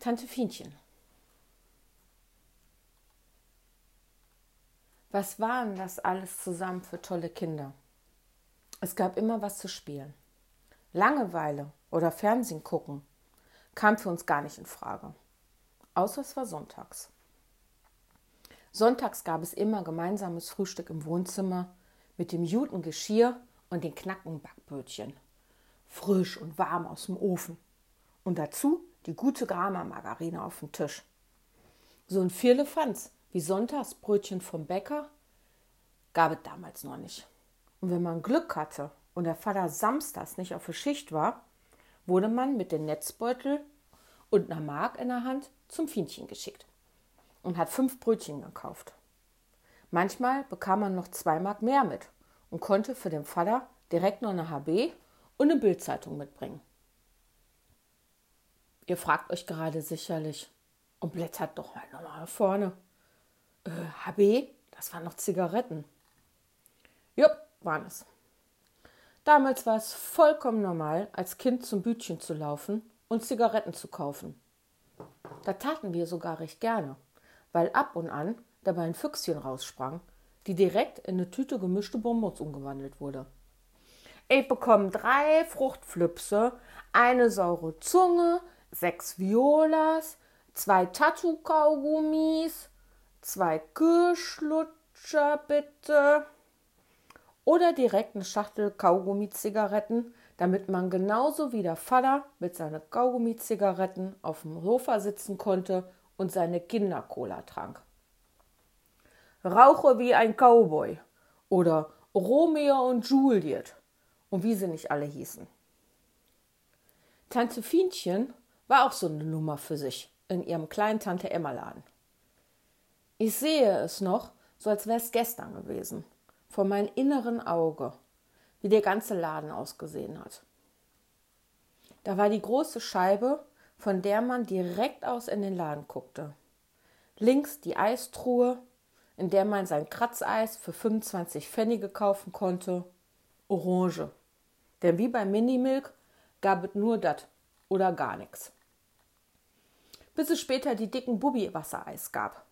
Tante Fienchen. Was waren das alles zusammen für tolle Kinder? Es gab immer was zu spielen. Langeweile oder Fernsehen gucken kam für uns gar nicht in Frage. Außer es war sonntags. Sonntags gab es immer gemeinsames Frühstück im Wohnzimmer mit dem juten Geschirr und den knacken Backbrötchen. Frisch und warm aus dem Ofen. Und dazu die gute Grama-Margarine auf dem Tisch. So ein Vierlefanz wie Sonntagsbrötchen vom Bäcker gab es damals noch nicht. Und wenn man Glück hatte und der Vater samstags nicht auf der Schicht war, wurde man mit dem Netzbeutel und einer Mark in der Hand zum Fienchen geschickt und hat fünf Brötchen gekauft. Manchmal bekam man noch zwei Mark mehr mit und konnte für den Vater direkt noch eine HB und eine Bildzeitung mitbringen. Ihr fragt euch gerade sicherlich und blättert doch mal nochmal vorne. Äh, HB, das waren noch Zigaretten. Jupp, waren es. Damals war es vollkommen normal, als Kind zum Bütchen zu laufen und Zigaretten zu kaufen. Da taten wir sogar recht gerne, weil ab und an dabei ein Füchschen raussprang, die direkt in eine Tüte gemischte Bonbons umgewandelt wurde. Ich bekomme drei Fruchtflipse, eine saure Zunge, sechs Violas, zwei Tattoo-Kaugummis, zwei Kirschlutscher bitte oder direkt eine Schachtel Kaugummi-Zigaretten, damit man genauso wie der Vater mit seinen Kaugummi-Zigaretten auf dem Sofa sitzen konnte und seine Kindercola trank. Rauche wie ein Cowboy oder Romeo und Juliet und wie sie nicht alle hießen. Tante Fienchen war auch so eine Nummer für sich in ihrem kleinen Tante Emma Laden. Ich sehe es noch, so als wäre es gestern gewesen vor meinem inneren Auge, wie der ganze Laden ausgesehen hat. Da war die große Scheibe, von der man direkt aus in den Laden guckte. Links die Eistruhe, in der man sein Kratzeis für 25 Pfennige kaufen konnte. Orange. Denn wie bei Minimilk gab es nur das oder gar nichts. Bis es später die dicken Bubi-Wassereis gab.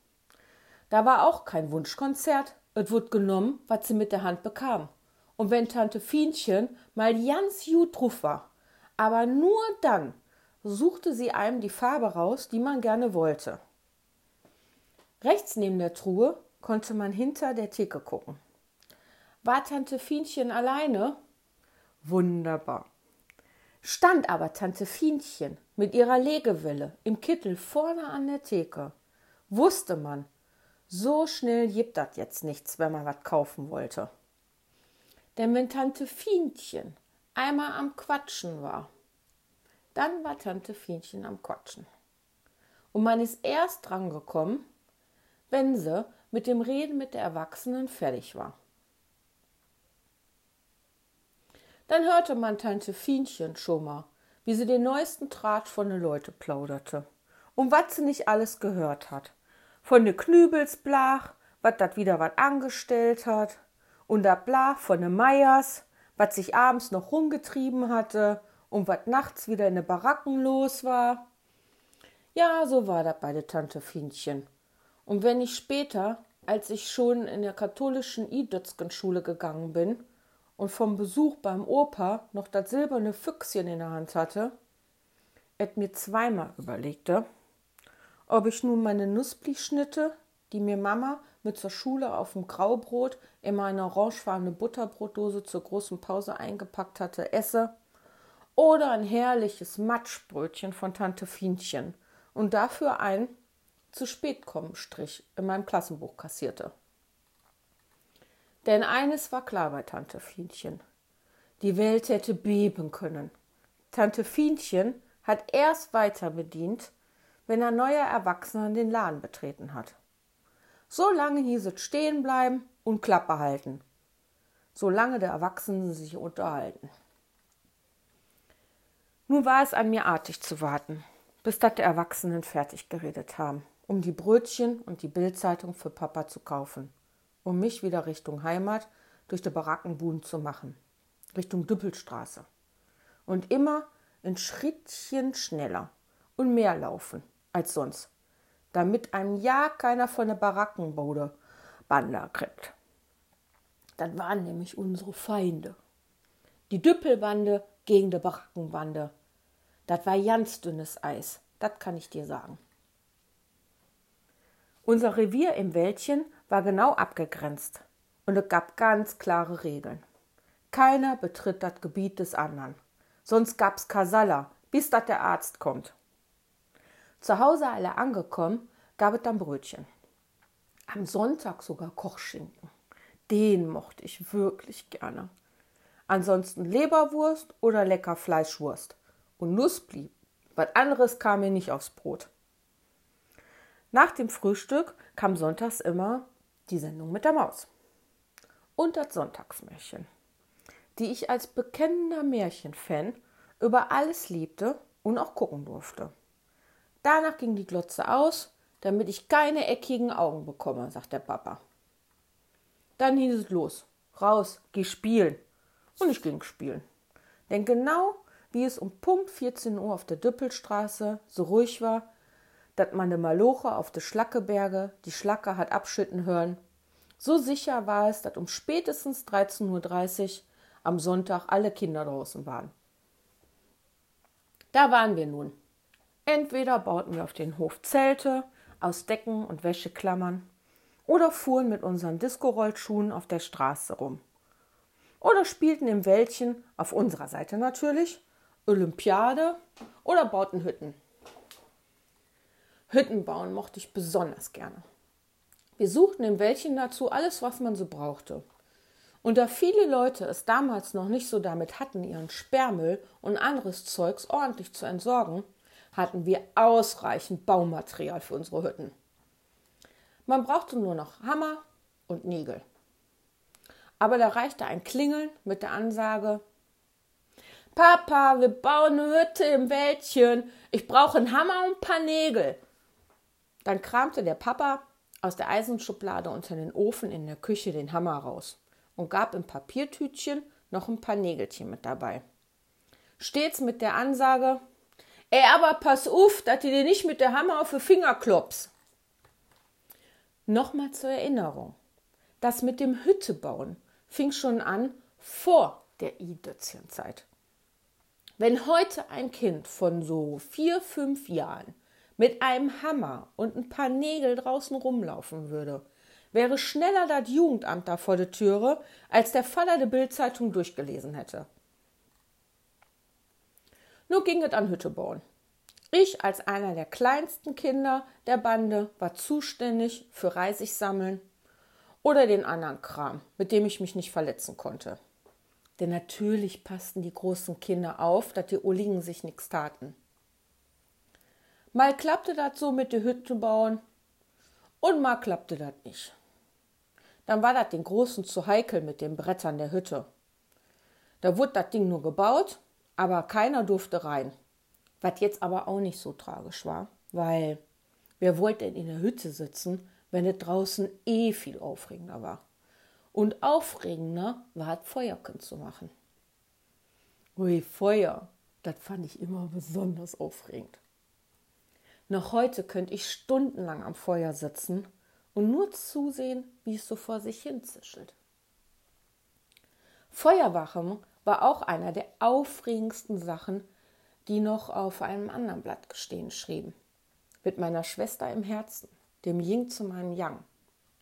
Da war auch kein Wunschkonzert, es wird genommen, was sie mit der Hand bekam. Und wenn Tante Fienchen mal ganz gut drauf war, aber nur dann suchte sie einem die Farbe raus, die man gerne wollte. Rechts neben der Truhe konnte man hinter der Theke gucken. War Tante Fienchen alleine? Wunderbar. Stand aber Tante Fienchen mit ihrer Legewelle im Kittel vorne an der Theke, wusste man, so schnell gibt das jetzt nichts, wenn man was kaufen wollte. Denn wenn Tante Fienchen einmal am Quatschen war, dann war Tante Fienchen am Quatschen. Und man ist erst dran gekommen, wenn sie mit dem Reden mit der Erwachsenen fertig war. Dann hörte man Tante Fienchen schon mal, wie sie den neuesten Tratsch von den Leute plauderte und was sie nicht alles gehört hat von de Knübelsblach, wat dat wieder wat angestellt hat, und der Blach von de Meyers, wat sich abends noch rumgetrieben hatte und wat nachts wieder in de Baracken los war. Ja, so war dat bei der Tante Fienchen. Und wenn ich später, als ich schon in der katholischen Idötzgen-Schule gegangen bin und vom Besuch beim Opa noch das silberne Füchschen in der Hand hatte, et mir zweimal überlegte, ob ich nun meine Nussblischnitte, die mir Mama mit zur Schule auf dem Graubrot in meine orangefarbene Butterbrotdose zur großen Pause eingepackt hatte, esse, oder ein herrliches Matschbrötchen von Tante Fienchen und dafür ein zu spät kommen Strich in meinem Klassenbuch kassierte. Denn eines war klar bei Tante Fienchen. Die Welt hätte beben können. Tante Fienchen hat erst weiter bedient, wenn ein neuer Erwachsener den Laden betreten hat. So lange hieß es stehen bleiben und Klappe halten, solange der Erwachsene sich unterhalten. Nun war es an mir artig zu warten, bis dat die Erwachsenen fertig geredet haben, um die Brötchen und die Bildzeitung für Papa zu kaufen, um mich wieder Richtung Heimat durch die Barackenbuhn zu machen, Richtung Düppelstraße. Und immer ein Schrittchen schneller und mehr laufen als sonst, damit einem ja keiner von der Barackenbude Bande kriegt. Das waren nämlich unsere Feinde. Die Düppelbande gegen die Barackenbande. Das war ganz dünnes Eis, das kann ich dir sagen. Unser Revier im Wäldchen war genau abgegrenzt und es gab ganz klare Regeln. Keiner betritt das Gebiet des anderen. Sonst gab's Kasala, bis dat der Arzt kommt. Zu Hause alle angekommen, gab es dann Brötchen. Am Sonntag sogar Kochschinken. Den mochte ich wirklich gerne. Ansonsten Leberwurst oder lecker Fleischwurst. Und Nuss blieb. Was anderes kam mir nicht aufs Brot. Nach dem Frühstück kam sonntags immer die Sendung mit der Maus. Und das Sonntagsmärchen, die ich als bekennender Märchenfan über alles liebte und auch gucken durfte. Danach ging die Glotze aus, damit ich keine eckigen Augen bekomme, sagt der Papa. Dann hieß es los, raus, geh spielen. Und ich ging spielen. Denn genau wie es um Punkt 14 Uhr auf der Düppelstraße so ruhig war, dass man de Maloche auf de Schlackeberge die Schlacke hat abschütten hören, so sicher war es, dass um spätestens 13.30 Uhr am Sonntag alle Kinder draußen waren. Da waren wir nun. Entweder bauten wir auf den Hof Zelte aus Decken und Wäscheklammern oder fuhren mit unseren Discorollschuhen auf der Straße rum. Oder spielten im Wäldchen, auf unserer Seite natürlich, Olympiade oder bauten Hütten. Hütten bauen mochte ich besonders gerne. Wir suchten im Wäldchen dazu alles, was man so brauchte. Und da viele Leute es damals noch nicht so damit hatten, ihren Sperrmüll und anderes Zeugs ordentlich zu entsorgen, hatten wir ausreichend Baumaterial für unsere Hütten. Man brauchte nur noch Hammer und Nägel. Aber da reichte ein Klingeln mit der Ansage Papa, wir bauen eine Hütte im Wäldchen. Ich brauche einen Hammer und ein paar Nägel. Dann kramte der Papa aus der Eisenschublade unter den Ofen in der Küche den Hammer raus und gab im Papiertütchen noch ein paar Nägelchen mit dabei. Stets mit der Ansage: Ey, aber pass auf, dass du dir nicht mit der Hammer auf die Finger klopfst. Nochmal zur Erinnerung: Das mit dem Hüttebauen fing schon an vor der I-Dötzchenzeit. Wenn heute ein Kind von so vier, fünf Jahren mit einem Hammer und ein paar Nägel draußen rumlaufen würde, wäre schneller das Jugendamt da vor der Türe, als der Vater der Bildzeitung durchgelesen hätte. Nur ging es an Hütte bauen. Ich als einer der kleinsten Kinder der Bande war zuständig für Reisig sammeln oder den anderen Kram, mit dem ich mich nicht verletzen konnte. Denn natürlich passten die großen Kinder auf, dass die Ulligen sich nichts taten. Mal klappte das so mit der Hütte bauen und mal klappte das nicht. Dann war das den Großen zu heikel mit den Brettern der Hütte. Da wurde das Ding nur gebaut, aber keiner durfte rein. Was jetzt aber auch nicht so tragisch war, weil wer wollte denn in der Hütte sitzen, wenn es draußen eh viel aufregender war? Und aufregender war es Feuerchen zu machen. Ui, Feuer, das fand ich immer besonders aufregend. Noch heute könnte ich stundenlang am Feuer sitzen und nur zusehen, wie es so vor sich hin zischelt. Feuerwachen war auch einer der aufregendsten Sachen, die noch auf einem anderen Blatt stehen schrieben. Mit meiner Schwester im Herzen, dem Ying zu meinem Yang,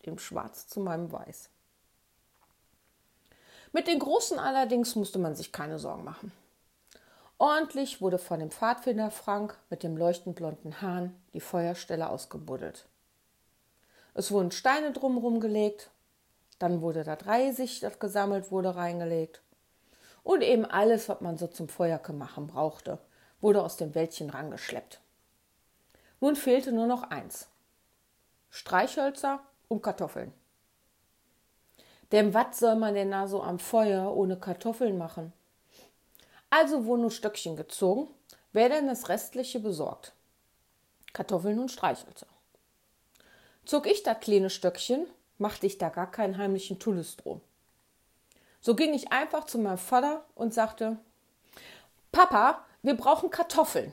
dem Schwarz zu meinem Weiß. Mit den Großen allerdings musste man sich keine Sorgen machen. Ordentlich wurde von dem Pfadfinder Frank mit dem leuchtend blonden Hahn die Feuerstelle ausgebuddelt. Es wurden Steine drumherum gelegt, dann wurde das Reisig, das gesammelt wurde, reingelegt. Und eben alles, was man so zum Feuerke machen brauchte, wurde aus dem Wäldchen rangeschleppt. Nun fehlte nur noch eins. Streichhölzer und Kartoffeln. Denn was soll man denn da so am Feuer ohne Kartoffeln machen? Also wurden nur Stöckchen gezogen, wer denn das Restliche besorgt. Kartoffeln und Streichhölzer. Zog ich das kleine Stöckchen, machte ich da gar keinen heimlichen Tullis drum. So ging ich einfach zu meinem Vater und sagte, Papa, wir brauchen Kartoffeln.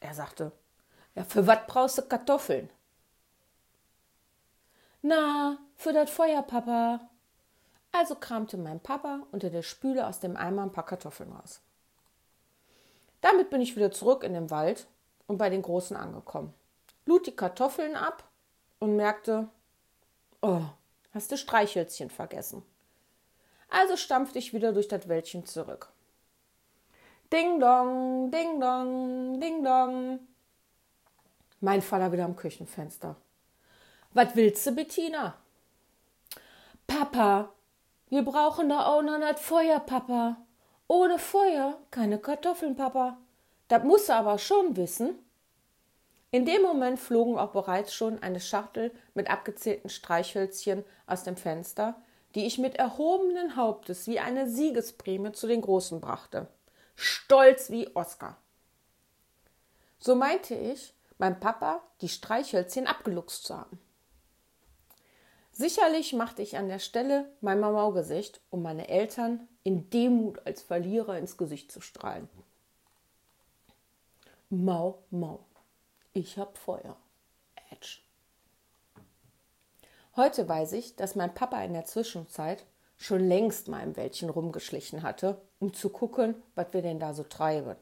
Er sagte, Ja, für was brauchst du Kartoffeln? Na, für das Feuer, Papa. Also kramte mein Papa unter der Spüle aus dem Eimer ein paar Kartoffeln raus. Damit bin ich wieder zurück in den Wald und bei den Großen angekommen. Lud die Kartoffeln ab und merkte, oh, hast du Streichhölzchen vergessen. Also stampfte ich wieder durch das Wäldchen zurück. Ding dong, ding dong, ding dong. Mein Vater wieder am Küchenfenster. Was willst du, Bettina? Papa, wir brauchen da auch noch das Feuer, Papa. Ohne Feuer keine Kartoffeln, Papa. Das musst du aber schon wissen. In dem Moment flogen auch bereits schon eine Schachtel mit abgezählten Streichhölzchen aus dem Fenster, die ich mit erhobenen Hauptes wie eine Siegesprämie zu den Großen brachte. Stolz wie Oskar. So meinte ich, mein Papa die Streichhölzchen abgeluchst zu haben. Sicherlich machte ich an der Stelle mein Mamaugesicht, um meine Eltern in Demut als Verlierer ins Gesicht zu strahlen. Mau, mau. Ich hab Feuer. Edge. Heute weiß ich, dass mein Papa in der Zwischenzeit schon längst mal im Wäldchen rumgeschlichen hatte, um zu gucken, was wir denn da so treiben.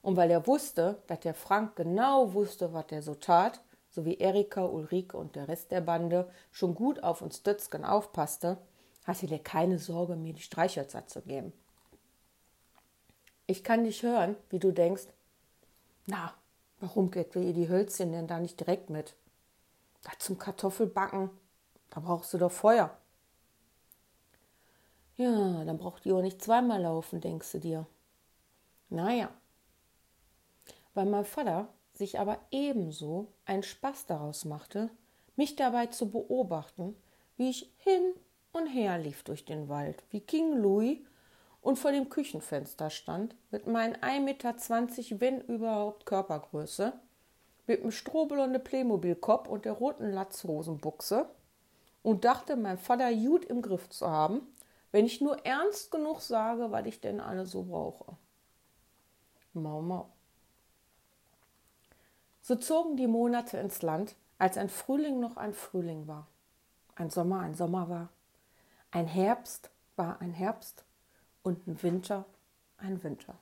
Und weil er wusste, dass der Frank genau wusste, was er so tat, sowie Erika, Ulrike und der Rest der Bande schon gut auf uns Dötzgen aufpasste, hatte der keine Sorge, mir die Streichhölzer zu geben. Ich kann dich hören, wie du denkst, na, warum geht ihr die Hölzchen denn da nicht direkt mit? Da zum Kartoffelbacken, da brauchst du doch Feuer. Ja, dann braucht ihr auch nicht zweimal laufen, denkst du dir. Naja, weil mein Vater sich aber ebenso einen Spaß daraus machte, mich dabei zu beobachten, wie ich hin und her lief durch den Wald, wie King Louis und vor dem Küchenfenster stand, mit meinen 1,20 Meter, wenn überhaupt, Körpergröße, mit dem strohblonde Playmobil-Kopf und der roten Latzhosenbuchse und dachte, mein Vater gut im Griff zu haben, wenn ich nur ernst genug sage, was ich denn alle so brauche. Mau, mau. So zogen die Monate ins Land, als ein Frühling noch ein Frühling war, ein Sommer ein Sommer war, ein Herbst war ein Herbst und ein Winter ein Winter.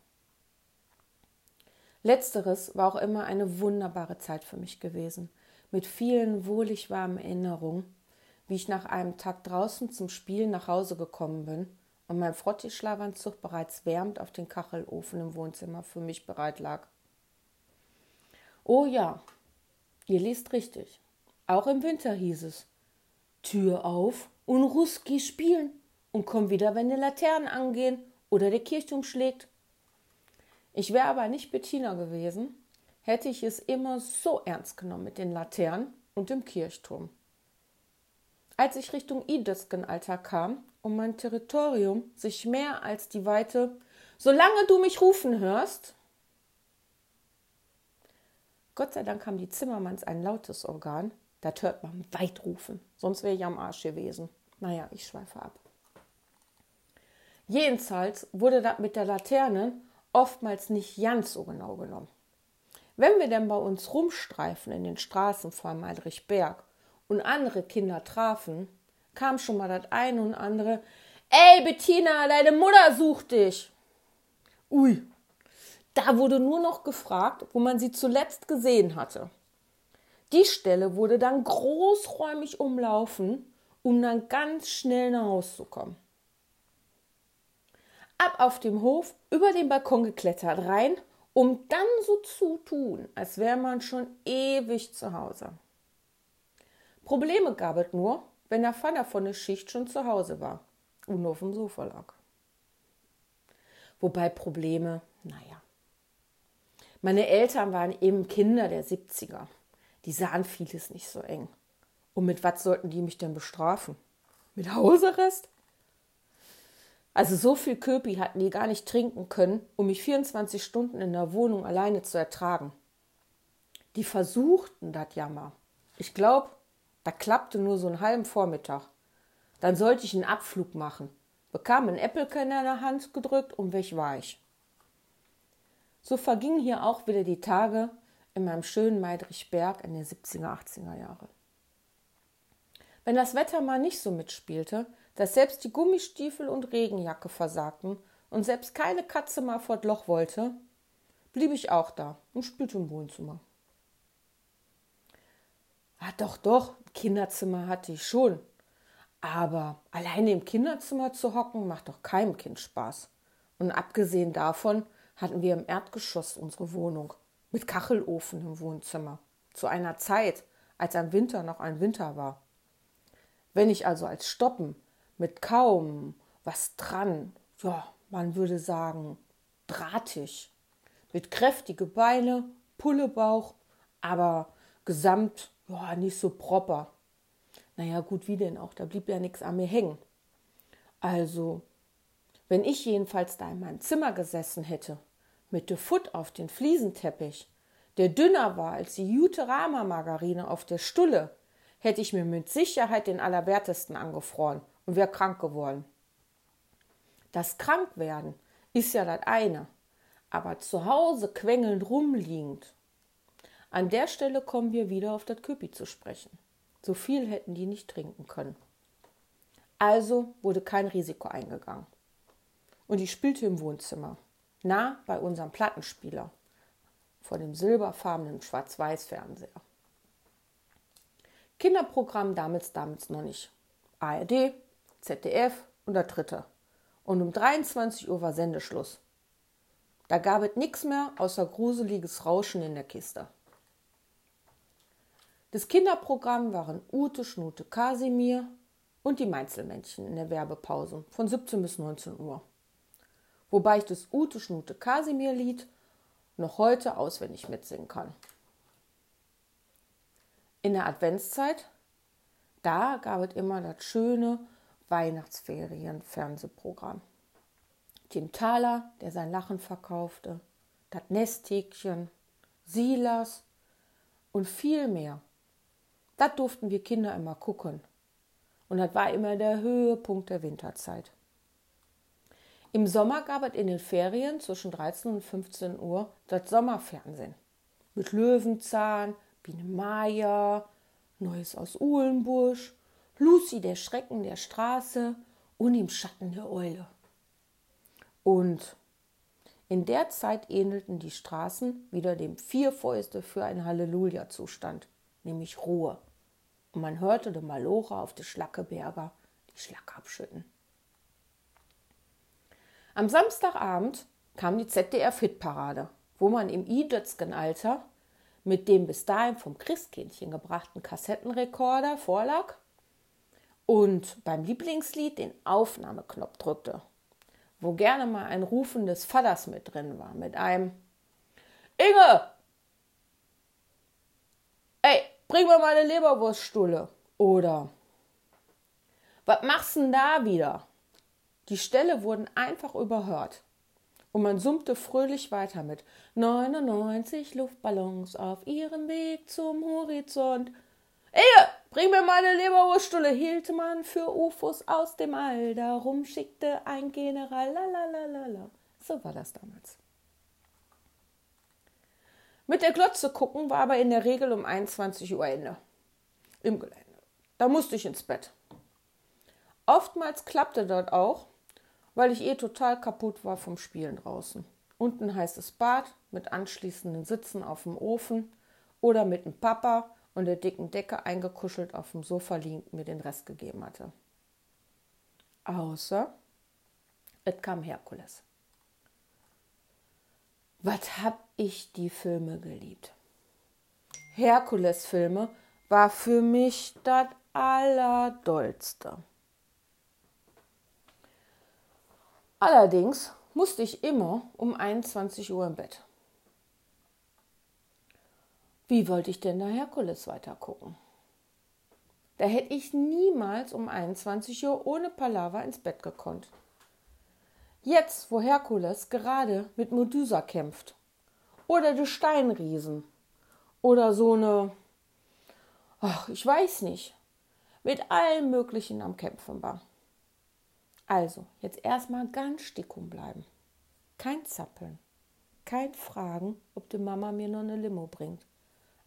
Letzteres war auch immer eine wunderbare Zeit für mich gewesen, mit vielen wohlig warmen Erinnerungen, wie ich nach einem Tag draußen zum Spielen nach Hause gekommen bin und mein Frottischlafanzug bereits wärmend auf den Kachelofen im Wohnzimmer für mich bereit lag. Oh ja, ihr liest richtig. Auch im Winter hieß es: Tür auf und Ruski spielen und komm wieder, wenn die Laternen angehen oder der Kirchturm schlägt. Ich wäre aber nicht Bettina gewesen, hätte ich es immer so ernst genommen mit den Laternen und dem Kirchturm. Als ich Richtung Ideskenalter kam und mein Territorium sich mehr als die Weite Solange du mich rufen hörst, Gott sei Dank haben die Zimmermanns ein lautes Organ. Das hört man weit rufen. Sonst wäre ich am Arsch gewesen. Naja, ich schweife ab. Jedenfalls wurde das mit der Laterne oftmals nicht ganz so genau genommen. Wenn wir denn bei uns rumstreifen in den Straßen vor Meidrichberg und andere Kinder trafen, kam schon mal das eine und andere, ey Bettina, deine Mutter sucht dich. Ui, da wurde nur noch gefragt, wo man sie zuletzt gesehen hatte. Die Stelle wurde dann großräumig umlaufen, um dann ganz schnell nach Hause zu kommen. Ab auf dem Hof, über den Balkon geklettert, rein, um dann so zu tun, als wäre man schon ewig zu Hause. Probleme gab es nur, wenn der Vater von der Schicht schon zu Hause war und nur auf dem Sofa lag. Wobei Probleme, naja, meine Eltern waren eben Kinder der 70er. Die sahen vieles nicht so eng. Und mit was sollten die mich denn bestrafen? Mit Hausarrest? Also so viel Köpi hatten die gar nicht trinken können, um mich 24 Stunden in der Wohnung alleine zu ertragen. Die versuchten das Jammer. Ich glaube, da klappte nur so einen halben Vormittag. Dann sollte ich einen Abflug machen, bekam einen Äppelken in der Hand gedrückt und weg war ich. So vergingen hier auch wieder die Tage, in meinem schönen Meidrichberg in den 70er, 80er Jahre. Wenn das Wetter mal nicht so mitspielte, dass selbst die Gummistiefel und Regenjacke versagten und selbst keine Katze mal vor Loch wollte, blieb ich auch da und spielte im Wohnzimmer. Ah, doch, doch, Kinderzimmer hatte ich schon. Aber alleine im Kinderzimmer zu hocken, macht doch keinem Kind Spaß. Und abgesehen davon hatten wir im Erdgeschoss unsere Wohnung mit Kachelofen im Wohnzimmer. Zu einer Zeit, als am Winter noch ein Winter war. Wenn ich also als Stoppen mit kaum was dran, ja, man würde sagen, drahtig, mit kräftige Beine, Pullebauch, aber gesamt, ja, nicht so proper. Naja, gut, wie denn auch, da blieb ja nichts an mir hängen. Also, wenn ich jedenfalls da in meinem Zimmer gesessen hätte, mit der Foot auf den Fliesenteppich, der dünner war als die Juterama-Margarine auf der Stulle, hätte ich mir mit Sicherheit den Allerwertesten angefroren und wäre krank geworden. Das Krankwerden ist ja das eine, aber zu Hause quengelnd rumliegend. An der Stelle kommen wir wieder auf das Küppi zu sprechen. So viel hätten die nicht trinken können. Also wurde kein Risiko eingegangen. Und ich spielte im Wohnzimmer, nah bei unserem Plattenspieler, vor dem silberfarbenen Schwarz-Weiß-Fernseher. Kinderprogramm damals, damals noch nicht. ARD, ZDF und der dritte. Und um 23 Uhr war Sendeschluss. Da gab es nichts mehr außer gruseliges Rauschen in der Kiste. Das Kinderprogramm waren Ute, Schnute, Kasimir und die Meinzelmännchen in der Werbepause von 17 bis 19 Uhr. Wobei ich das Ute, Schnute, Kasimir Lied noch heute auswendig mitsingen kann in der Adventszeit, da gab es immer das schöne Weihnachtsferien-Fernsehprogramm. Tim Thaler, der sein Lachen verkaufte, das Nesthäkchen, Silas und viel mehr. Das durften wir Kinder immer gucken. Und das war immer der Höhepunkt der Winterzeit. Im Sommer gab es in den Ferien zwischen 13 und 15 Uhr das Sommerfernsehen. Mit Löwenzahn, Biene Maya, Neues aus Uhlenbusch, Lucy der Schrecken der Straße und im Schatten der Eule. Und in der Zeit ähnelten die Straßen wieder dem Vierfäuste für ein Halleluja-Zustand, nämlich Ruhe. Und man hörte de Malora auf de Schlackeberger die Schlacke abschütten. Am Samstagabend kam die ZDF-Hitparade, wo man im i-Dötzgen-Alter mit dem bis dahin vom Christkindchen gebrachten Kassettenrekorder vorlag und beim Lieblingslied den Aufnahmeknopf drückte, wo gerne mal ein Rufen des Vaters mit drin war, mit einem Inge! Ey, bring mir mal eine Leberwurststulle. Oder Was machst denn da wieder? Die Stelle wurden einfach überhört. Und man summte fröhlich weiter mit 99 Luftballons auf ihrem Weg zum Horizont. Ehe, bring mir meine Leberwurststulle, hielt man für UFOs aus dem All. Darum schickte ein General, lalalala. So war das damals. Mit der Glotze gucken war aber in der Regel um 21 Uhr Ende. Im Gelände. Da musste ich ins Bett. Oftmals klappte dort auch, weil ich eh total kaputt war vom Spielen draußen. Unten heißes Bad mit anschließenden Sitzen auf dem Ofen oder mit dem Papa und der dicken Decke eingekuschelt auf dem Sofa liegend mir den Rest gegeben hatte. Außer es kam Herkules. Was hab ich die Filme geliebt? Herkules-Filme war für mich das Allerdollste. Allerdings musste ich immer um 21 Uhr im Bett. Wie wollte ich denn da Herkules weitergucken? Da hätte ich niemals um 21 Uhr ohne Palaver ins Bett gekonnt. Jetzt, wo Herkules gerade mit Medusa kämpft. Oder die Steinriesen. Oder so eine, ach, ich weiß nicht, mit allem Möglichen am Kämpfen war. Also, jetzt erstmal ganz stickum bleiben. Kein Zappeln, kein Fragen, ob die Mama mir noch eine Limo bringt.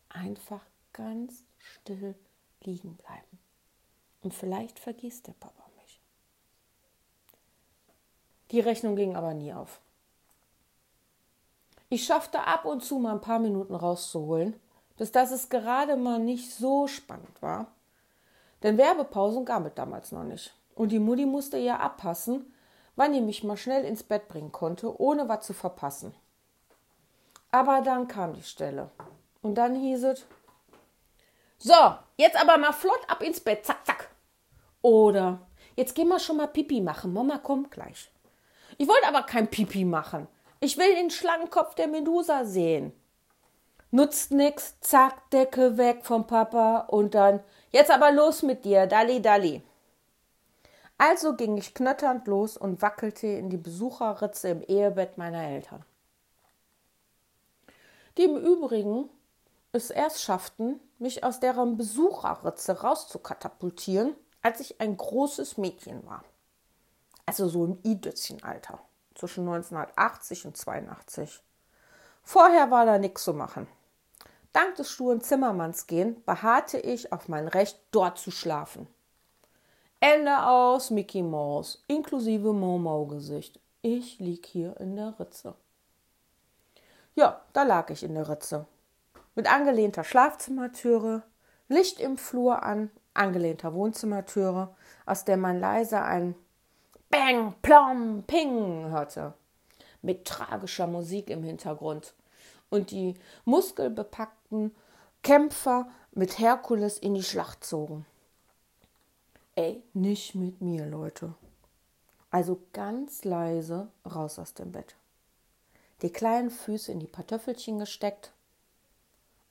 Einfach ganz still liegen bleiben. Und vielleicht vergisst der Papa mich. Die Rechnung ging aber nie auf. Ich schaffte ab und zu mal ein paar Minuten rauszuholen, bis dass es gerade mal nicht so spannend war. Denn Werbepausen gab es damals noch nicht. Und die Mutti musste ja abpassen, wann die mich mal schnell ins Bett bringen konnte, ohne was zu verpassen. Aber dann kam die Stelle. Und dann hieß es, so, jetzt aber mal flott ab ins Bett, zack, zack. Oder, jetzt gehen wir schon mal Pipi machen, Mama kommt gleich. Ich wollte aber kein Pipi machen. Ich will den Schlangenkopf der Medusa sehen. Nutzt nix, zack, Decke weg vom Papa und dann, jetzt aber los mit dir, Dalli, Dalli. Also ging ich knötternd los und wackelte in die Besucherritze im Ehebett meiner Eltern. Die im Übrigen es erst schafften, mich aus deren Besucherritze rauszukatapultieren, als ich ein großes Mädchen war. Also so im I-Dötzchen-Alter, zwischen 1980 und 82. Vorher war da nichts zu machen. Dank des sturen Zimmermanns gehen beharrte ich auf mein Recht, dort zu schlafen. Ende aus Mickey Mouse, inklusive Mau-Mau-Gesicht. Ich lieg hier in der Ritze. Ja, da lag ich in der Ritze. Mit angelehnter Schlafzimmertüre, Licht im Flur an, angelehnter Wohnzimmertüre, aus der man leise ein Bang, Plom, Ping hörte. Mit tragischer Musik im Hintergrund. Und die muskelbepackten Kämpfer mit Herkules in die Schlacht zogen. Ey, nicht mit mir, Leute. Also ganz leise raus aus dem Bett. Die kleinen Füße in die Kartoffelchen gesteckt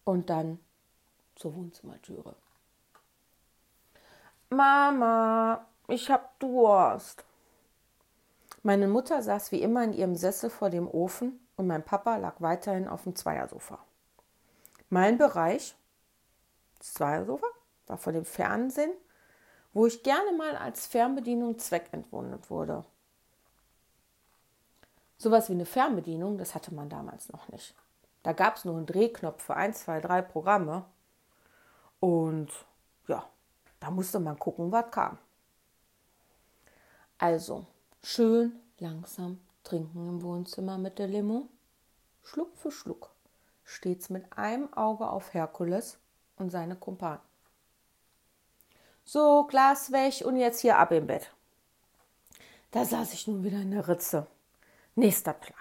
und dann zur Wohnzimmertüre. Mama, ich hab Durst. Meine Mutter saß wie immer in ihrem Sessel vor dem Ofen und mein Papa lag weiterhin auf dem Zweiersofa. Mein Bereich, das Zweiersofa, war vor dem Fernsehen wo ich gerne mal als Fernbedienung zweckentwundet wurde. Sowas wie eine Fernbedienung, das hatte man damals noch nicht. Da gab es nur einen Drehknopf für ein, zwei, drei Programme. Und ja, da musste man gucken, was kam. Also, schön langsam trinken im Wohnzimmer mit der Limo. Schluck für Schluck. Stets mit einem Auge auf Herkules und seine Kumpanen. So, Glas weg und jetzt hier ab im Bett. Da saß ich nun wieder in der Ritze. Nächster Plan.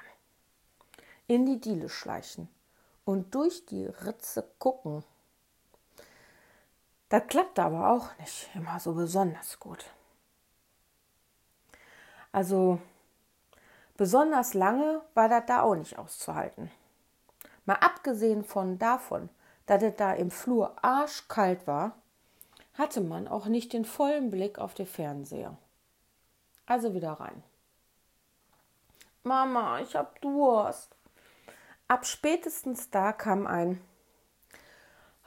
In die Diele schleichen und durch die Ritze gucken. Das klappt aber auch nicht immer so besonders gut. Also besonders lange war das da auch nicht auszuhalten. Mal abgesehen von davon, dass es da im Flur arschkalt war, hatte man auch nicht den vollen Blick auf den Fernseher. Also wieder rein. Mama, ich hab Durst. Ab spätestens da kam ein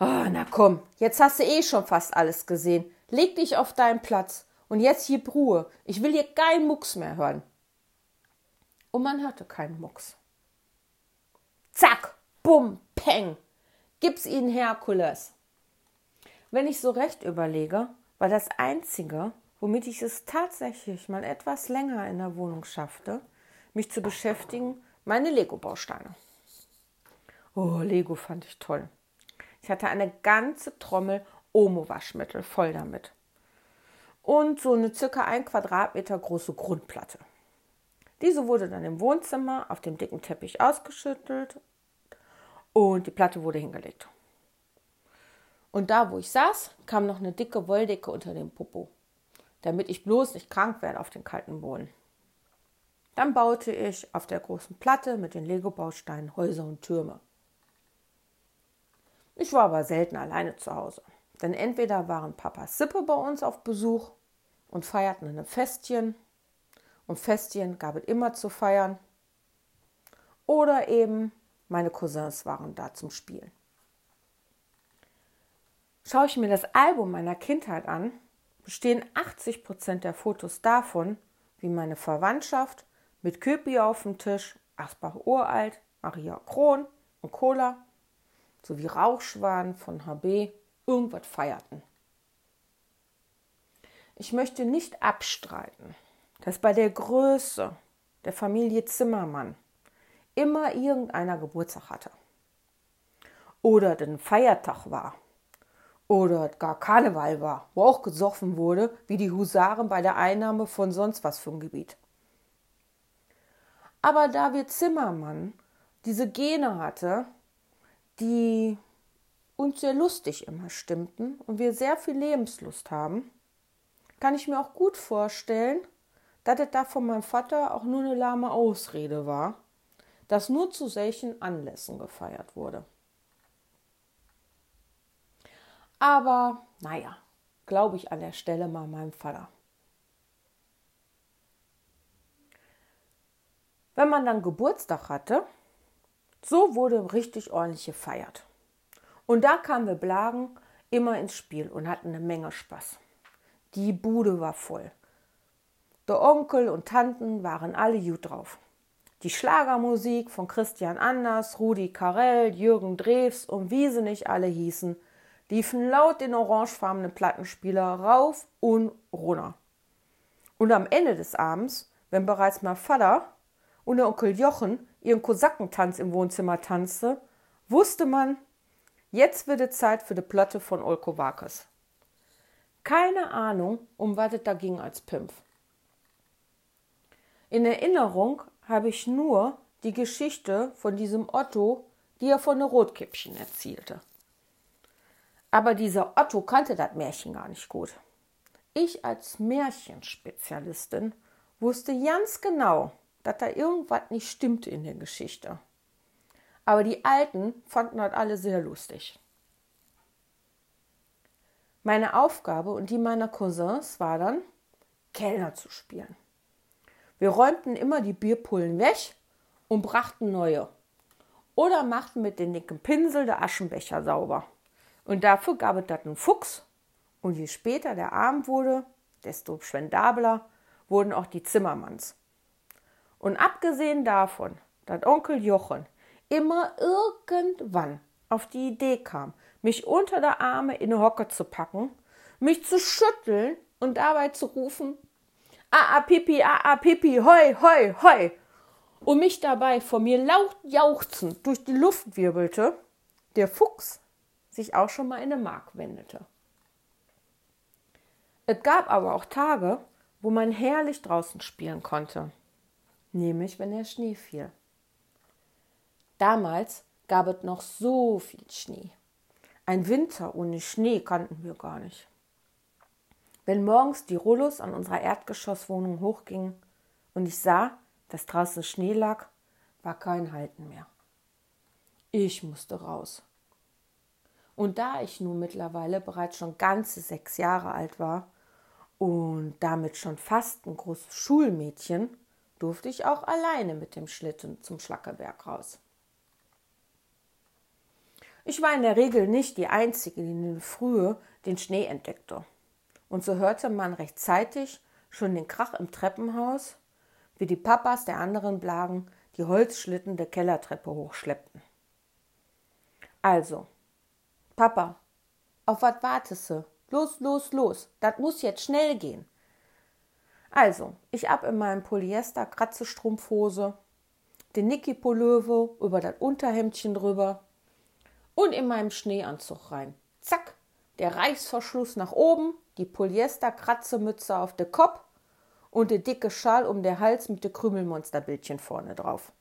Oh, na komm, jetzt hast du eh schon fast alles gesehen. Leg dich auf deinen Platz und jetzt gib Ruhe. Ich will hier keinen Mucks mehr hören. Und man hörte keinen Mucks. Zack, bum, peng. Gib's ihnen Herkules. Wenn ich so recht überlege, war das Einzige, womit ich es tatsächlich mal etwas länger in der Wohnung schaffte, mich zu beschäftigen, meine Lego-Bausteine. Oh, Lego fand ich toll. Ich hatte eine ganze Trommel Omo-Waschmittel voll damit. Und so eine circa ein Quadratmeter große Grundplatte. Diese wurde dann im Wohnzimmer auf dem dicken Teppich ausgeschüttelt und die Platte wurde hingelegt. Und da, wo ich saß, kam noch eine dicke Wolldecke unter dem Popo, damit ich bloß nicht krank werde auf den kalten Boden. Dann baute ich auf der großen Platte mit den Lego-Bausteinen Häuser und Türme. Ich war aber selten alleine zu Hause, denn entweder waren Papa Sippe bei uns auf Besuch und feierten eine Festchen, und Festchen gab es immer zu feiern, oder eben meine Cousins waren da zum Spielen. Schaue ich mir das Album meiner Kindheit an, bestehen 80 Prozent der Fotos davon, wie meine Verwandtschaft mit Köpi auf dem Tisch, Asbach uralt, Maria Kron und Cola sowie Rauchschwan von HB irgendwas feierten. Ich möchte nicht abstreiten, dass bei der Größe der Familie Zimmermann immer irgendeiner Geburtstag hatte. Oder den Feiertag war. Oder gar Karneval war, wo auch gesoffen wurde, wie die Husaren bei der Einnahme von sonst was für ein Gebiet. Aber da wir Zimmermann diese Gene hatte, die uns sehr lustig immer stimmten und wir sehr viel Lebenslust haben, kann ich mir auch gut vorstellen, dass es da von meinem Vater auch nur eine lahme Ausrede war, dass nur zu solchen Anlässen gefeiert wurde. Aber naja, glaube ich an der Stelle mal meinem Vater. Wenn man dann Geburtstag hatte, so wurde richtig ordentlich gefeiert. Und da kamen wir Blagen immer ins Spiel und hatten eine Menge Spaß. Die Bude war voll. Der Onkel und Tanten waren alle gut drauf. Die Schlagermusik von Christian Anders, Rudi Carell, Jürgen Drews und wie sie nicht alle hießen, liefen laut den orangefarbenen Plattenspieler rauf und runter. Und am Ende des Abends, wenn bereits mein Vater und der Onkel Jochen ihren Kosakentanz im Wohnzimmer tanzte, wusste man, jetzt wird es Zeit für die Platte von Olko Wakes. Keine Ahnung, um was es da ging als Pimpf. In Erinnerung habe ich nur die Geschichte von diesem Otto, die er von der Rotkäppchen erzählte. Aber dieser Otto kannte das Märchen gar nicht gut. Ich als Märchenspezialistin wusste ganz genau, dass da irgendwas nicht stimmte in der Geschichte. Aber die Alten fanden das alle sehr lustig. Meine Aufgabe und die meiner Cousins war dann, Kellner zu spielen. Wir räumten immer die Bierpullen weg und brachten neue. Oder machten mit dem dicken Pinsel der Aschenbecher sauber. Und dafür gab es das einen Fuchs. Und je später der Abend wurde, desto schwendabler wurden auch die Zimmermanns. Und abgesehen davon, dass Onkel Jochen immer irgendwann auf die Idee kam, mich unter der Arme in eine Hocke zu packen, mich zu schütteln und dabei zu rufen, ah, ah, pipi, ah, ah, pipi, hoi, hoi, hoi, und mich dabei vor mir laut jauchzend durch die Luft wirbelte, der Fuchs sich auch schon mal in eine Mark wendete. Es gab aber auch Tage, wo man herrlich draußen spielen konnte, nämlich wenn der Schnee fiel. Damals gab es noch so viel Schnee. Ein Winter ohne Schnee kannten wir gar nicht. Wenn morgens die Rollos an unserer Erdgeschosswohnung hochgingen und ich sah, dass draußen Schnee lag, war kein Halten mehr. Ich musste raus. Und da ich nun mittlerweile bereits schon ganze sechs Jahre alt war und damit schon fast ein großes Schulmädchen, durfte ich auch alleine mit dem Schlitten zum Schlackeberg raus. Ich war in der Regel nicht die Einzige, die in der Frühe den Schnee entdeckte. Und so hörte man rechtzeitig schon den Krach im Treppenhaus, wie die Papas der anderen Blagen die Holzschlitten der Kellertreppe hochschleppten. Also, Papa, auf was wartest du? Los, los, los, das muss jetzt schnell gehen. Also, ich ab in meinem Polyester-Kratzestrumpfhose, den Niki-Pullover über das Unterhemdchen drüber und in meinem Schneeanzug rein. Zack, der Reißverschluss nach oben, die Polyester-Kratzemütze auf der Kopf und der dicke Schal um den Hals mit dem Krümelmonsterbildchen vorne drauf.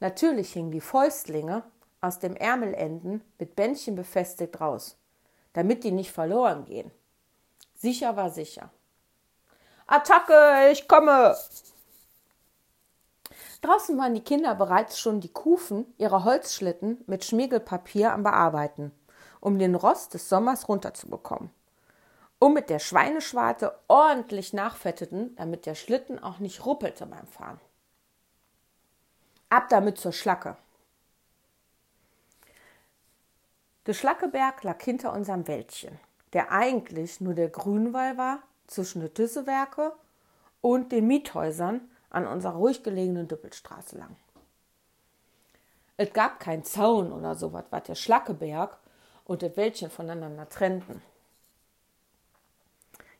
Natürlich hingen die Fäustlinge aus dem Ärmelenden mit Bändchen befestigt raus, damit die nicht verloren gehen. Sicher war sicher. Attacke, ich komme! Draußen waren die Kinder bereits schon die Kufen ihrer Holzschlitten mit Schmiegelpapier am Bearbeiten, um den Rost des Sommers runterzubekommen. Und mit der Schweineschwarte ordentlich nachfetteten, damit der Schlitten auch nicht ruppelte beim Fahren. Ab damit zur Schlacke. Der Schlackeberg lag hinter unserem Wäldchen, der eigentlich nur der Grünwall war zwischen den Tüssewerke und den Miethäusern an unserer ruhig gelegenen Düppelstraße lang. Es gab keinen Zaun oder sowas, was der Schlackeberg und das Wäldchen voneinander trennten.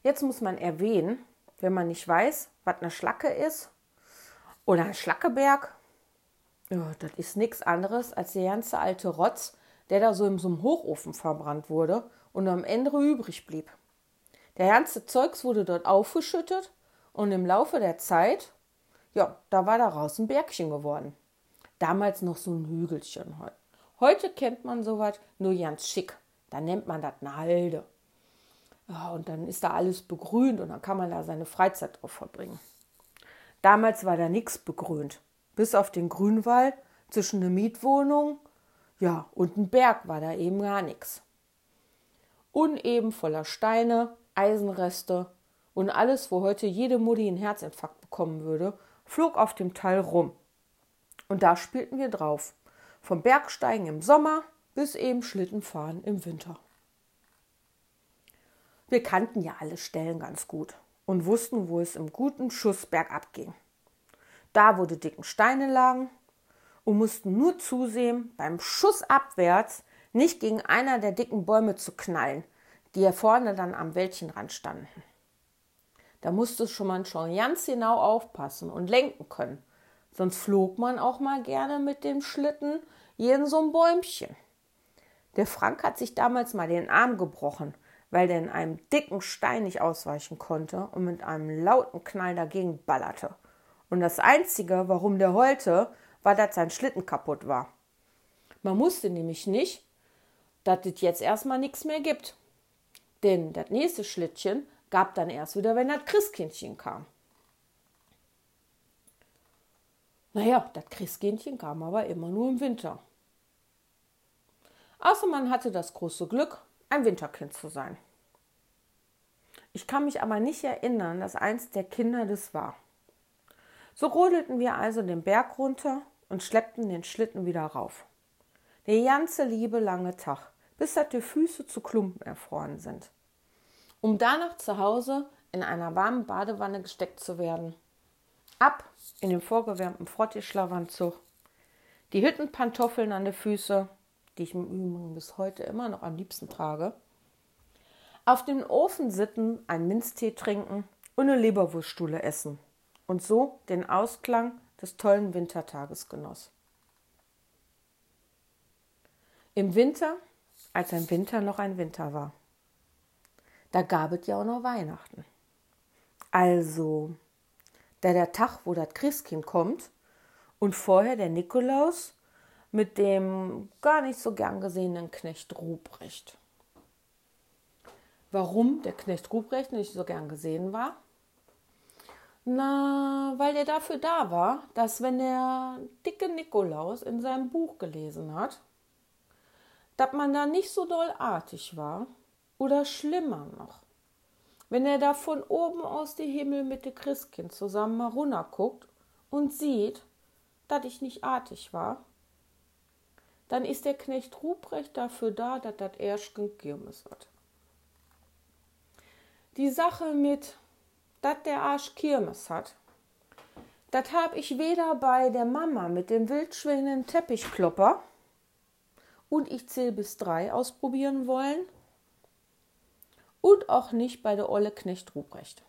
Jetzt muss man erwähnen, wenn man nicht weiß, was eine Schlacke ist oder ein Schlackeberg, ja, das ist nichts anderes als der ganze alte Rotz, der da so in so einem Hochofen verbrannt wurde und am Ende übrig blieb. Der ganze Zeugs wurde dort aufgeschüttet und im Laufe der Zeit, ja, da war daraus ein Bergchen geworden. Damals noch so ein Hügelchen. Heute kennt man sowas nur ganz schick. Da nennt man das eine Halde. Ja, und dann ist da alles begrünt und dann kann man da seine Freizeit drauf verbringen. Damals war da nichts begrünt, bis auf den Grünwall zwischen der Mietwohnung, ja, und ein Berg war da eben gar nichts. Uneben voller Steine, Eisenreste und alles, wo heute jede Mutti einen Herzinfarkt bekommen würde, flog auf dem Teil rum. Und da spielten wir drauf. Vom Bergsteigen im Sommer bis eben Schlittenfahren im Winter. Wir kannten ja alle Stellen ganz gut und wussten, wo es im guten Schuss bergab ging. Da, wo die dicken Steine lagen, und mussten nur zusehen, beim Schuss abwärts nicht gegen einer der dicken Bäume zu knallen, die ja vorne dann am Wäldchenrand standen. Da musste schon man schon ganz genau aufpassen und lenken können, sonst flog man auch mal gerne mit dem Schlitten jeden so ein Bäumchen. Der Frank hat sich damals mal den Arm gebrochen, weil der in einem dicken Stein nicht ausweichen konnte und mit einem lauten Knall dagegen ballerte. Und das Einzige, warum der heulte, war, dass sein Schlitten kaputt war. Man wusste nämlich nicht, dass es jetzt erstmal nichts mehr gibt. Denn das nächste Schlittchen gab dann erst wieder, wenn das Christkindchen kam. Naja, das Christkindchen kam aber immer nur im Winter. Außer man hatte das große Glück, ein Winterkind zu sein. Ich kann mich aber nicht erinnern, dass eins der Kinder das war. So rodelten wir also den Berg runter und schleppten den Schlitten wieder rauf. Der ganze liebe lange Tag, bis dass die Füße zu Klumpen erfroren sind. Um danach zu Hause in einer warmen Badewanne gesteckt zu werden. Ab in den vorgewärmten Frottee-Schlafanzug, die Hüttenpantoffeln an den Füßen, die ich im Übrigen bis heute immer noch am liebsten trage, auf den Ofen sitten, einen Minztee trinken und eine Leberwurststuhle essen und so den Ausklang des tollen Wintertages genoss. Im Winter, als ein Winter noch ein Winter war, da gab es ja auch noch Weihnachten. Also, da der Tag, wo das Christkind kommt und vorher der Nikolaus mit dem gar nicht so gern gesehenen Knecht Ruprecht. Warum der Knecht Ruprecht nicht so gern gesehen war? Na, weil er dafür da war, dass wenn der dicke Nikolaus in seinem Buch gelesen hat, dass man da nicht so doll artig war oder schlimmer noch. Wenn er da von oben aus dem Himmel mit dem Christkind zusammen mal runterguckt und sieht, dass ich nicht artig war, dann ist der Knecht Ruprecht dafür da, dass das erst Kirmes wird die Sache mit, dass der Arsch Kirmes hat, das habe ich weder bei der Mama mit dem wildschwingenden Teppichklopper und ich zähl bis drei ausprobieren wollen und auch nicht bei der Olle Knecht Ruprecht.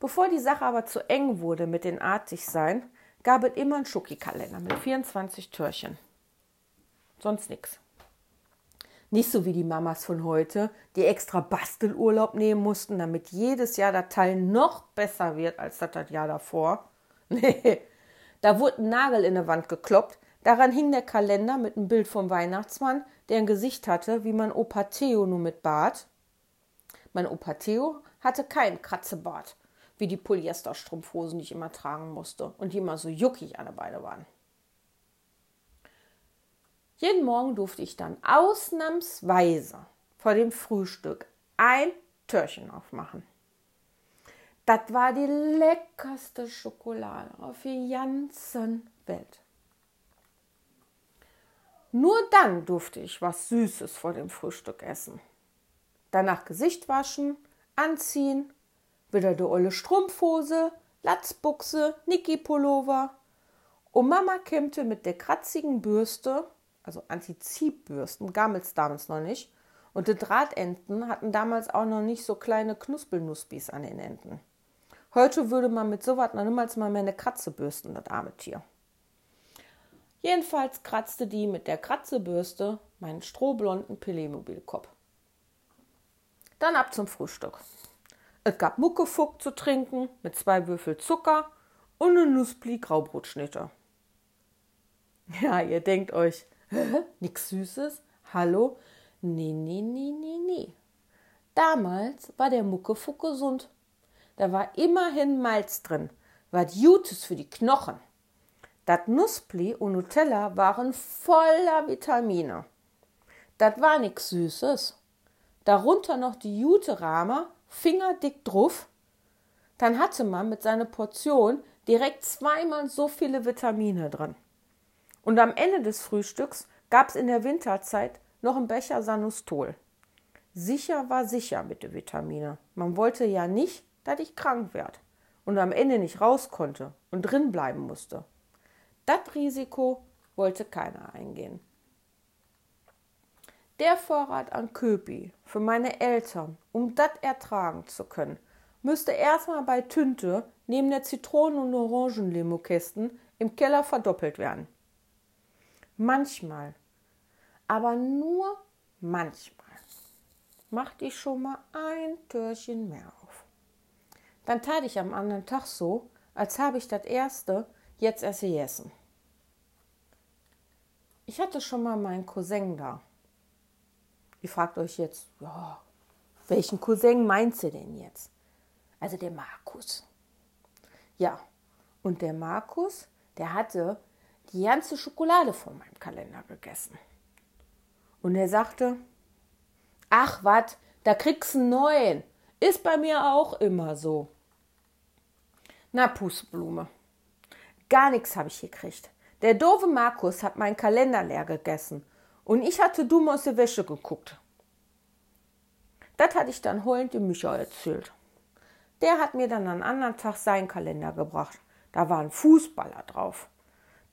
Bevor die Sache aber zu eng wurde mit den Artigsein, gab es immer einen Schokikalender mit 24 Türchen. Sonst nichts. Nicht so wie die Mamas von heute, die extra Bastelurlaub nehmen mussten, damit jedes Jahr das Teil noch besser wird als das, das Jahr davor. Nee, da wurde ein Nagel in die Wand gekloppt, daran hing der Kalender mit einem Bild vom Weihnachtsmann, der ein Gesicht hatte, wie mein Opa Theo nur mit Bart. Mein Opa Theo hatte keinen Kratzebart, wie die Polyesterstrumpfhosen, die ich immer tragen musste und die immer so juckig alle beide waren. Jeden Morgen durfte ich dann ausnahmsweise vor dem Frühstück ein Törchen aufmachen. Das war die leckerste Schokolade auf der ganzen Welt. Nur dann durfte ich was Süßes vor dem Frühstück essen. Danach Gesicht waschen, anziehen, wieder die olle Strumpfhose, Latzbuchse, Niki-Pullover Und Mama kämmte mit der kratzigen Bürste, also Antizibbürsten, gammel's damals noch nicht, und die Drahtenten hatten damals auch noch nicht so kleine Knuspelnuspis an den Enden. Heute würde man mit sowas noch niemals mal mehr eine Kratze bürsten, das arme Tier. Jedenfalls kratzte die mit der Kratzebürste meinen strohblonden Playmobil-Kopf. Dann ab zum Frühstück. Es gab Muckefuck zu trinken mit zwei Würfel Zucker und eine Nuspli Graubrotschnitte. Ja, ihr denkt euch, hä, nix Süßes? Hallo? Nee, nee, nee, nee, nee. Damals war der Muckefuck gesund. Da war immerhin Malz drin, war Jutes für die Knochen. Das Nuspli und Nutella waren voller Vitamine. Das war nix Süßes. Darunter noch die Jute-Rama, fingerdick drauf. Dann hatte man mit seiner Portion direkt zweimal so viele Vitamine drin. Und am Ende des Frühstücks gab es in der Winterzeit noch einen Becher Sanustol. Sicher war sicher mit den Vitamine. Man wollte ja nicht, dass ich krank werde und am Ende nicht raus konnte und drin bleiben musste. Das Risiko wollte keiner eingehen. Der Vorrat an Köpi für meine Eltern, um das ertragen zu können, müsste erstmal bei Tünte neben der Zitronen- und Orangenlimokästen im Keller verdoppelt werden. Manchmal, aber nur manchmal, machte ich schon mal ein Türchen mehr auf. Dann tat ich am anderen Tag so, als habe ich das erste jetzt erst gegessen. Ich hatte schon mal meinen Cousin da. Ihr fragt euch jetzt, ja, welchen Cousin meint sie denn jetzt? Also der Markus. Ja, und der Markus, der hatte die ganze Schokolade von meinem Kalender gegessen. Und er sagte, ach wat, da kriegst du einen neuen. Ist bei mir auch immer so. Na, Pustblume. Gar nichts habe ich gekriegt. Der doofe Markus hat meinen Kalender leer gegessen und ich hatte dumm aus der Wäsche geguckt. Das hatte ich dann heulend dem Micha erzählt. Der hat mir dann am anderen Tag seinen Kalender gebracht. Da war ein Fußballer drauf.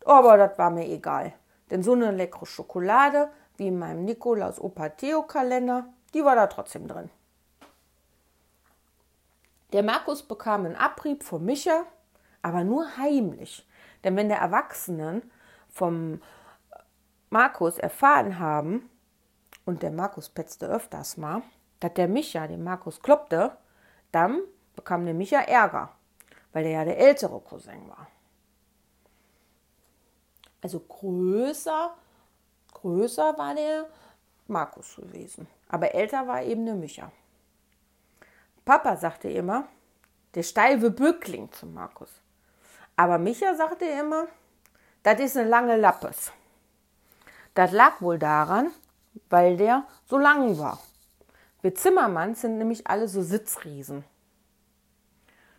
Aber das war mir egal, denn so eine leckere Schokolade wie in meinem Nikolaus Opa Theo Kalender, die war da trotzdem drin. Der Markus bekam einen Abrieb von Micha, aber nur heimlich. Denn wenn der Erwachsenen vom Markus erfahren haben, und der Markus petzte öfters mal, dass der Micha den Markus kloppte, dann bekam der Micha Ärger, weil der ja der ältere Cousin war. Also größer, größer war der Markus gewesen, aber älter war eben der Micha. Papa sagte immer, der steife Bückling zum Markus. Aber Micha sagte immer, das ist eine lange Lappes. Das lag wohl daran, weil der so lang war. Wir Zimmermanns sind nämlich alle so Sitzriesen.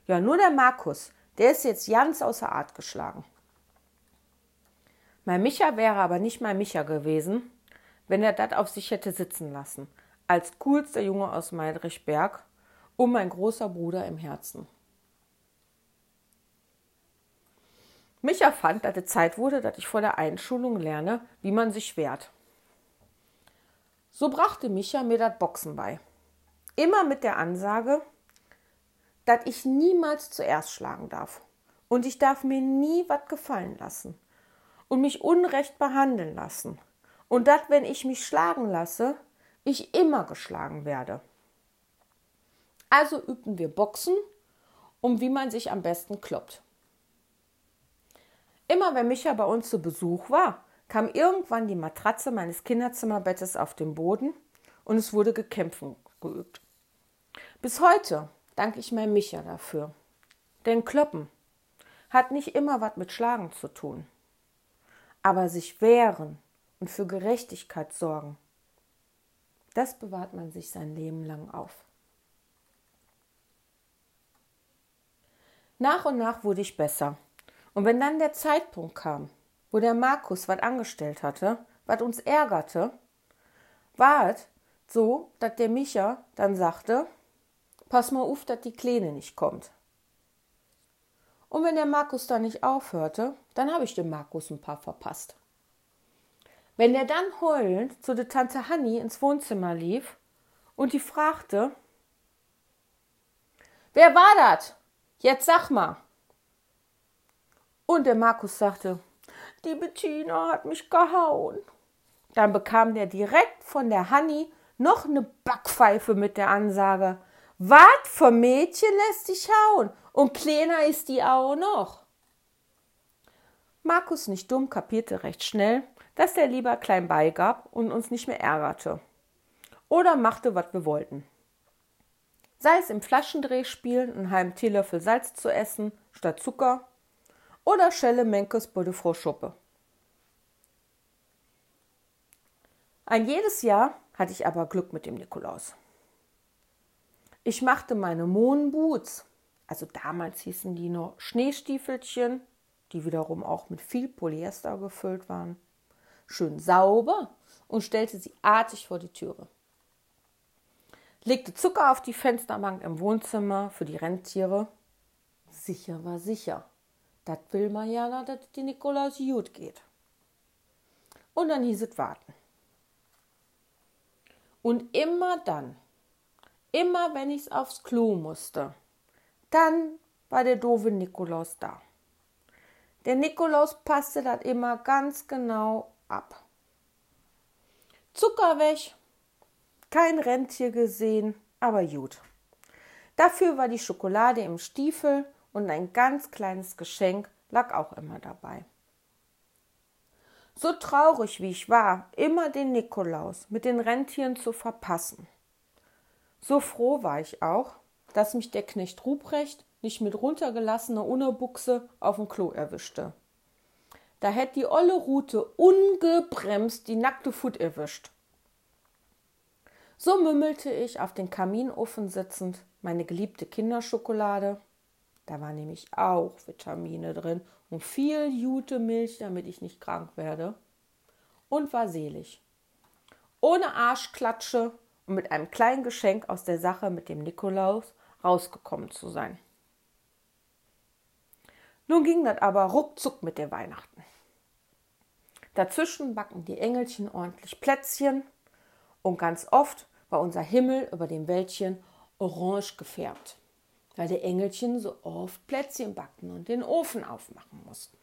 Ja, nur der Markus, der ist jetzt ganz außer Art geschlagen. Mein Micha wäre aber nicht mein Micha gewesen, wenn er das auf sich hätte sitzen lassen, als coolster Junge aus Meidrichberg und mein großer Bruder im Herzen. Micha fand, dass es Zeit wurde, dass ich vor der Einschulung lerne, wie man sich wehrt. So brachte Micha mir das Boxen bei. Immer mit der Ansage, dass ich niemals zuerst schlagen darf. Und ich darf mir nie was gefallen lassen und mich unrecht behandeln lassen. Und dass, wenn ich mich schlagen lasse, ich immer geschlagen werde. Also übten wir Boxen, um wie man sich am besten kloppt. Immer wenn Micha bei uns zu Besuch war, kam irgendwann die Matratze meines Kinderzimmerbettes auf den Boden und es wurde gekämpft geübt. Bis heute danke ich meinem Micha dafür. Denn Kloppen hat nicht immer was mit Schlagen zu tun. Aber sich wehren und für Gerechtigkeit sorgen, das bewahrt man sich sein Leben lang auf. Nach und nach wurde ich besser und wenn dann der Zeitpunkt kam, wo der Markus was angestellt hatte, was uns ärgerte, war es so, dass der Micha dann sagte, pass mal auf, dass die Kleine nicht kommt. Und wenn der Markus da nicht aufhörte, dann habe ich dem Markus ein paar verpasst. Wenn er dann heulend zu der Tante Hanni ins Wohnzimmer lief und die fragte, Wer war das? Jetzt sag mal. Und der Markus sagte, die Bettina hat mich gehauen. Dann bekam der direkt von der Hanni noch eine Backpfeife mit der Ansage, Wat vom Mädchen lässt dich hauen und kleiner ist die auch noch. Markus, nicht dumm, kapierte recht schnell, dass er lieber klein beigab und uns nicht mehr ärgerte. Oder machte, was wir wollten. Sei es im Flaschendrehspielen einen halben Teelöffel Salz zu essen statt Zucker oder Schelle Menkes bei der Frau Schuppe. Ein jedes Jahr hatte ich aber Glück mit dem Nikolaus. Ich machte meine Mohnboots, also damals hießen die nur Schneestiefelchen, die wiederum auch mit viel Polyester gefüllt waren, schön sauber und stellte sie artig vor die Türe. Legte Zucker auf die Fensterbank im Wohnzimmer für die Rentiere. Sicher war sicher. Das will man ja, dass die Nikolaus gut geht. Und dann hieß es warten. Und immer dann, immer wenn ich's aufs Klo musste, dann war der doofe Nikolaus da. Der Nikolaus passte das immer ganz genau ab. Zucker weg, kein Rentier gesehen, aber gut. Dafür war die Schokolade im Stiefel und ein ganz kleines Geschenk lag auch immer dabei. So traurig wie ich war, immer den Nikolaus mit den Rentieren zu verpassen. So froh war ich auch, dass mich der Knecht Ruprecht nicht mit runtergelassener Unterbuchse auf dem Klo erwischte. Da hätte die olle Rute ungebremst die nackte Fut erwischt. So mümmelte ich auf den Kaminofen sitzend meine geliebte Kinderschokolade. Da war nämlich auch Vitamine drin und viel Jute Milch, damit ich nicht krank werde. Und war selig. Ohne Arschklatsche und mit einem kleinen Geschenk aus der Sache mit dem Nikolaus rausgekommen zu sein. Nun ging das aber ruckzuck mit der Weihnachten. Dazwischen backen die Engelchen ordentlich Plätzchen und ganz oft war unser Himmel über dem Wäldchen orange gefärbt weil die Engelchen so oft Plätzchen backten und den Ofen aufmachen mussten.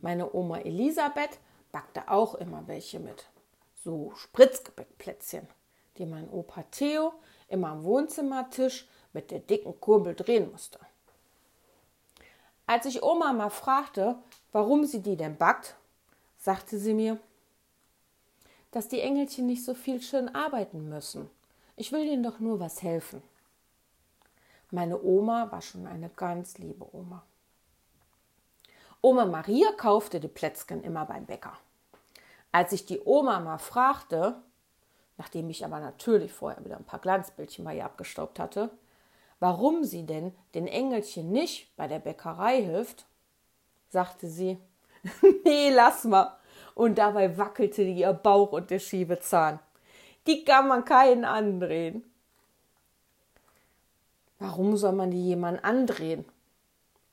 Meine Oma Elisabeth backte auch immer welche mit, so Spritzgebäckplätzchen, die mein Opa Theo immer am Wohnzimmertisch mit der dicken Kurbel drehen musste. Als ich Oma mal fragte, warum sie die denn backt, sagte sie mir, dass die Engelchen nicht so viel schön arbeiten müssen. Ich will ihnen doch nur was helfen. Meine Oma war schon eine ganz liebe Oma. Oma Maria kaufte die Plätzchen immer beim Bäcker. Als ich die Oma mal fragte, nachdem ich aber natürlich vorher wieder ein paar Glanzbildchen bei ihr abgestaubt hatte, warum sie denn den Engelchen nicht bei der Bäckerei hilft, sagte sie, nee, lass mal. Und dabei wackelte ihr Bauch und der Schiebezahn. Die kann man keinen andrehen. Warum soll man die jemand andrehen?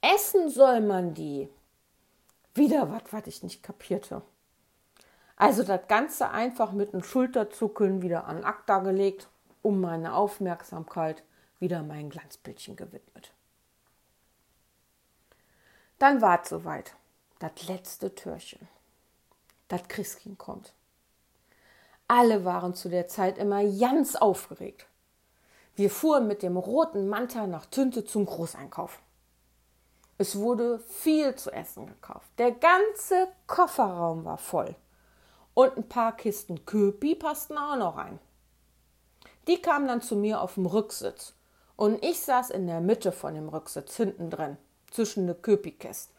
Essen soll man die. Wieder was, was ich nicht kapierte. Also das Ganze einfach mit einem Schulterzuckeln wieder an Akta gelegt, um meine Aufmerksamkeit wieder mein Glanzbildchen gewidmet. Dann war es soweit. Das letzte Türchen. Das Christkind kommt. Alle waren zu der Zeit immer ganz aufgeregt. Wir fuhren mit dem roten Manta nach Tünte zum Großeinkauf. Es wurde viel zu essen gekauft. Der ganze Kofferraum war voll. Und ein paar Kisten Köpi passten auch noch rein. Die kamen dann zu mir auf dem Rücksitz. Und ich saß in der Mitte von dem Rücksitz hinten drin, zwischen den Köpi-Kästen.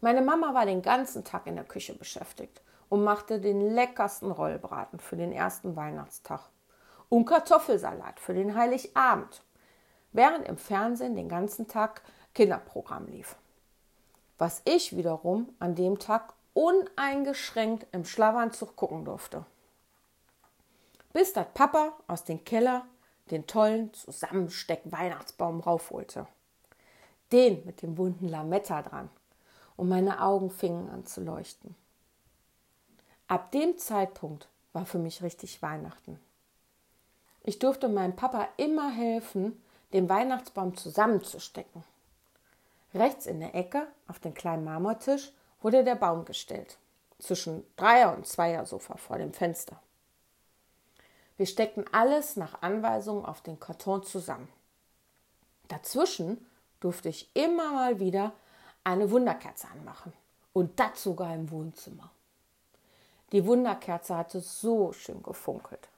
Meine Mama war den ganzen Tag in der Küche beschäftigt und machte den leckersten Rollbraten für den ersten Weihnachtstag und Kartoffelsalat für den Heiligabend, während im Fernsehen den ganzen Tag Kinderprogramm lief. Was ich wiederum an dem Tag uneingeschränkt im Schlafanzug gucken durfte. Bis dat Papa aus dem Keller den tollen Zusammensteck-Weihnachtsbaum raufholte. Den mit dem bunten Lametta dran. Und meine Augen fingen an zu leuchten. Ab dem Zeitpunkt war für mich richtig Weihnachten. Ich durfte meinem Papa immer helfen, den Weihnachtsbaum zusammenzustecken. Rechts in der Ecke auf den kleinen Marmortisch wurde der Baum gestellt, zwischen Dreier- und Zweier-Sofa vor dem Fenster. Wir steckten alles nach Anweisung auf den Karton zusammen. Dazwischen durfte ich immer mal wieder eine Wunderkerze anmachen und das sogar im Wohnzimmer. Die Wunderkerze hatte so schön gefunkelt.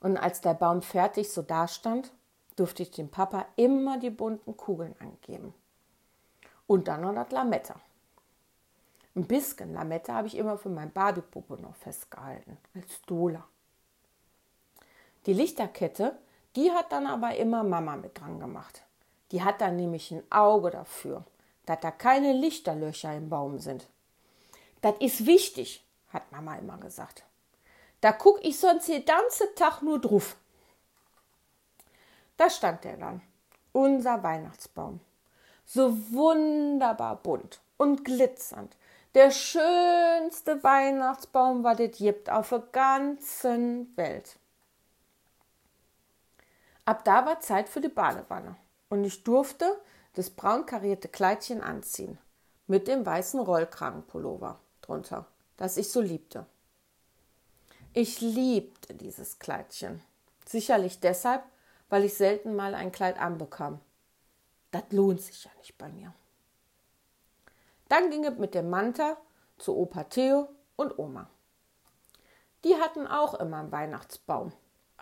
Und als der Baum fertig so dastand, durfte ich dem Papa immer die bunten Kugeln angeben. Und dann noch das Lametta. Ein bisschen Lametta habe ich immer für mein Barbie-Puppe noch festgehalten, als Dola. Die Lichterkette, die hat dann aber immer Mama mit dran gemacht. Die hat dann nämlich ein Auge dafür, dass da keine Lichterlöcher im Baum sind. Das ist wichtig, hat Mama immer gesagt. Da guck ich sonst den ganzen Tag nur drauf. Da stand er dann, unser Weihnachtsbaum. So wunderbar bunt und glitzernd. Der schönste Weihnachtsbaum, was es gibt auf der ganzen Welt. Ab da war Zeit für die Badewanne und ich durfte das braun karierte Kleidchen anziehen mit dem weißen Rollkragenpullover drunter, das ich so liebte. Ich liebte dieses Kleidchen. Sicherlich deshalb, weil ich selten mal ein Kleid anbekam. Das lohnt sich ja nicht bei mir. Dann ging es mit dem Manta zu Opa Theo und Oma. Die hatten auch immer einen Weihnachtsbaum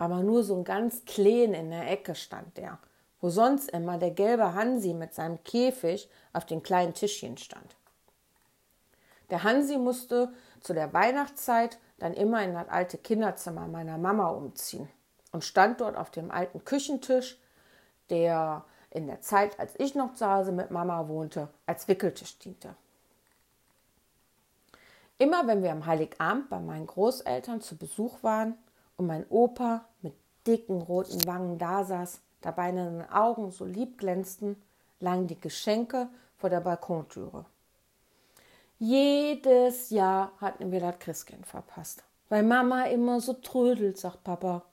aber nur so ein ganz klein in der Ecke stand der, wo sonst immer der gelbe Hansi mit seinem Käfig auf den kleinen Tischchen stand. Der Hansi musste zu der Weihnachtszeit dann immer in das alte Kinderzimmer meiner Mama umziehen und stand dort auf dem alten Küchentisch, der in der Zeit, als ich noch zu Hause mit Mama wohnte, als Wickeltisch diente. Immer wenn wir am Heiligabend bei meinen Großeltern zu Besuch waren, und mein Opa mit dicken roten Wangen dasaß, dabei in den Augen so lieb glänzten, lagen die Geschenke vor der Balkontüre. Jedes Jahr hatten wir das Christkind verpasst, weil Mama immer so trödelt, sagt Papa.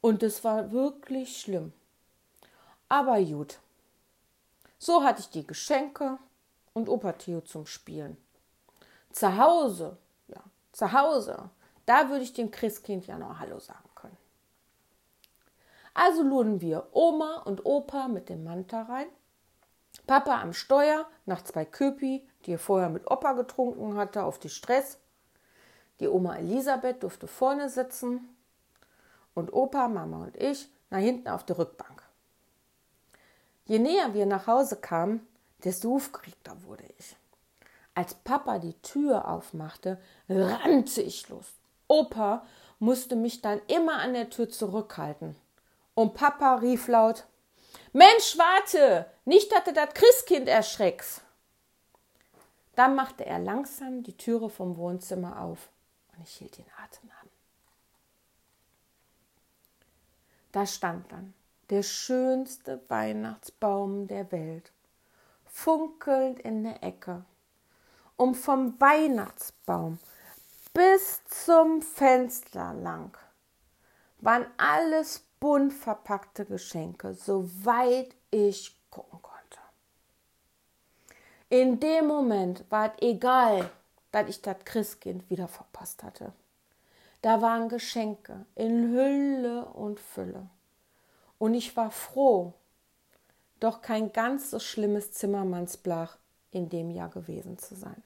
Und es war wirklich schlimm. Aber gut. So hatte ich die Geschenke und Opa Theo zum Spielen. Zu Hause, ja, zu Hause da würde ich dem Christkind ja noch Hallo sagen können. Also luden wir Oma und Opa mit dem Manta rein, Papa am Steuer nach zwei Köpi, die er vorher mit Opa getrunken hatte, auf die Stress. Die Oma Elisabeth durfte vorne sitzen und Opa, Mama und ich nach hinten auf der Rückbank. Je näher wir nach Hause kamen, desto aufgeregter wurde ich. Als Papa die Tür aufmachte, rannte ich los. Opa musste mich dann immer an der Tür zurückhalten. Und Papa rief laut: Mensch, warte! Nicht, dass du das Christkind erschreckst! Dann machte er langsam die Türe vom Wohnzimmer auf und ich hielt den Atem an. Da stand dann der schönste Weihnachtsbaum der Welt, funkelnd in der Ecke. Und vom Weihnachtsbaum bis zum Fenster lang waren alles bunt verpackte Geschenke, soweit ich gucken konnte. In dem Moment war es egal, dass ich das Christkind wieder verpasst hatte. Da waren Geschenke in Hülle und Fülle. Und ich war froh, doch kein ganz so schlimmes Zimmermannsblach in dem Jahr gewesen zu sein.